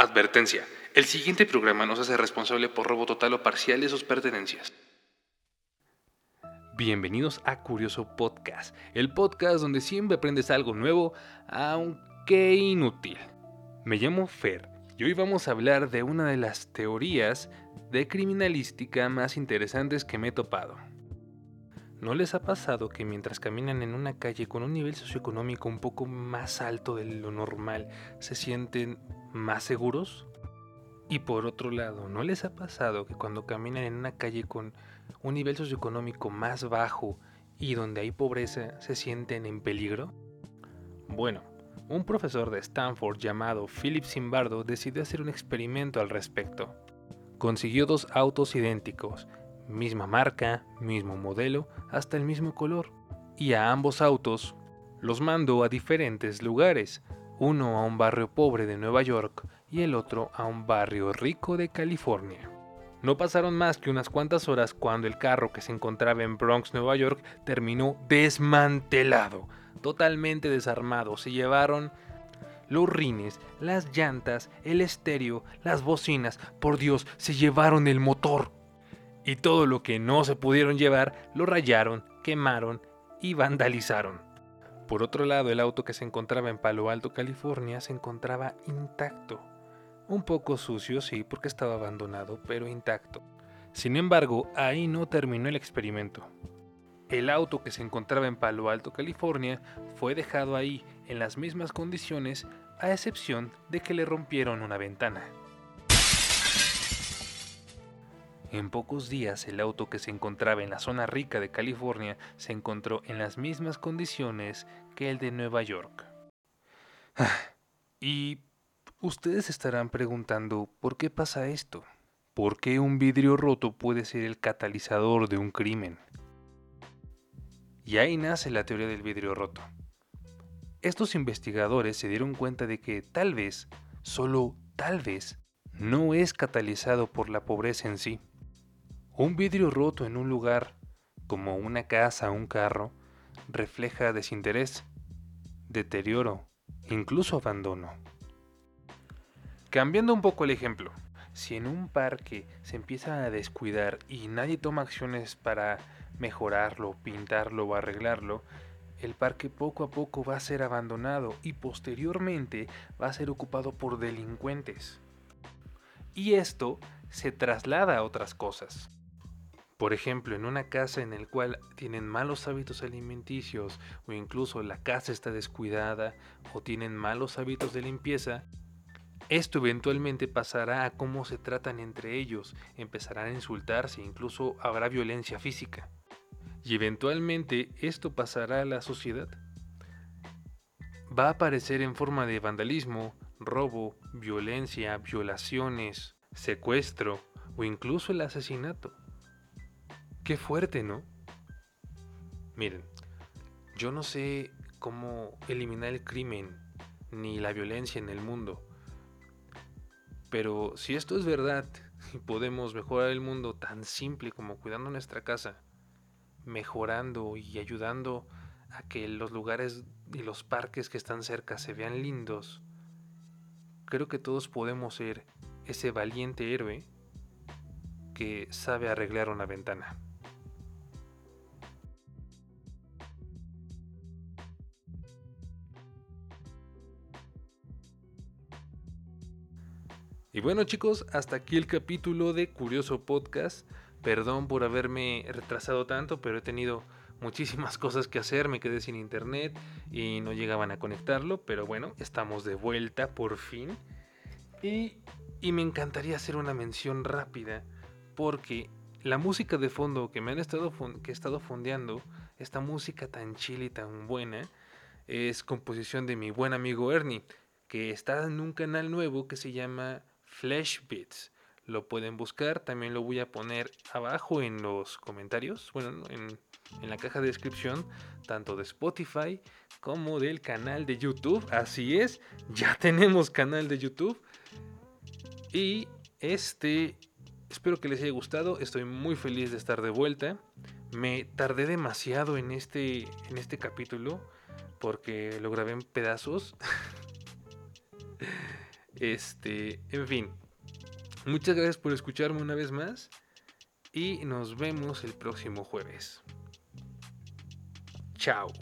Advertencia. El siguiente programa no se hace responsable por robo total o parcial de sus pertenencias. Bienvenidos a Curioso Podcast, el podcast donde siempre aprendes algo nuevo, aunque inútil. Me llamo Fer y hoy vamos a hablar de una de las teorías de criminalística más interesantes que me he topado. ¿No les ha pasado que mientras caminan en una calle con un nivel socioeconómico un poco más alto de lo normal, se sienten más seguros? Y por otro lado, ¿no les ha pasado que cuando caminan en una calle con un nivel socioeconómico más bajo y donde hay pobreza se sienten en peligro? Bueno, un profesor de Stanford llamado Philip Zimbardo decidió hacer un experimento al respecto. Consiguió dos autos idénticos, misma marca, mismo modelo, hasta el mismo color, y a ambos autos los mandó a diferentes lugares, uno a un barrio pobre de Nueva York y el otro a un barrio rico de California. No pasaron más que unas cuantas horas cuando el carro que se encontraba en Bronx, Nueva York, terminó desmantelado, totalmente desarmado. Se llevaron los rines, las llantas, el estéreo, las bocinas. Por Dios, se llevaron el motor. Y todo lo que no se pudieron llevar lo rayaron, quemaron y vandalizaron. Por otro lado, el auto que se encontraba en Palo Alto, California, se encontraba intacto. Un poco sucio, sí, porque estaba abandonado, pero intacto. Sin embargo, ahí no terminó el experimento. El auto que se encontraba en Palo Alto, California, fue dejado ahí en las mismas condiciones, a excepción de que le rompieron una ventana. En pocos días el auto que se encontraba en la zona rica de California se encontró en las mismas condiciones que el de Nueva York. y ustedes estarán preguntando, ¿por qué pasa esto? ¿Por qué un vidrio roto puede ser el catalizador de un crimen? Y ahí nace la teoría del vidrio roto. Estos investigadores se dieron cuenta de que tal vez, solo tal vez, no es catalizado por la pobreza en sí, un vidrio roto en un lugar, como una casa o un carro, refleja desinterés, deterioro, incluso abandono. Cambiando un poco el ejemplo, si en un parque se empieza a descuidar y nadie toma acciones para mejorarlo, pintarlo o arreglarlo, el parque poco a poco va a ser abandonado y posteriormente va a ser ocupado por delincuentes. Y esto se traslada a otras cosas. Por ejemplo, en una casa en la cual tienen malos hábitos alimenticios o incluso la casa está descuidada o tienen malos hábitos de limpieza, esto eventualmente pasará a cómo se tratan entre ellos, empezarán a insultarse, incluso habrá violencia física. Y eventualmente esto pasará a la sociedad. Va a aparecer en forma de vandalismo, robo, violencia, violaciones, secuestro o incluso el asesinato. Qué fuerte, ¿no? Miren, yo no sé cómo eliminar el crimen ni la violencia en el mundo. Pero si esto es verdad y podemos mejorar el mundo tan simple como cuidando nuestra casa, mejorando y ayudando a que los lugares y los parques que están cerca se vean lindos, creo que todos podemos ser ese valiente héroe que sabe arreglar una ventana. Y bueno chicos, hasta aquí el capítulo de Curioso Podcast. Perdón por haberme retrasado tanto, pero he tenido muchísimas cosas que hacer, me quedé sin internet y no llegaban a conectarlo, pero bueno, estamos de vuelta por fin. Y, y me encantaría hacer una mención rápida porque la música de fondo que me han estado que he estado fondeando, esta música tan chile y tan buena, es composición de mi buen amigo Ernie, que está en un canal nuevo que se llama Flash Beats. Lo pueden buscar, también lo voy a poner abajo en los comentarios, bueno, en, en la caja de descripción, tanto de Spotify como del canal de YouTube. Así es, ya tenemos canal de YouTube. Y este, espero que les haya gustado, estoy muy feliz de estar de vuelta. Me tardé demasiado en este, en este capítulo porque lo grabé en pedazos. Este, en fin. Muchas gracias por escucharme una vez más y nos vemos el próximo jueves. Chao.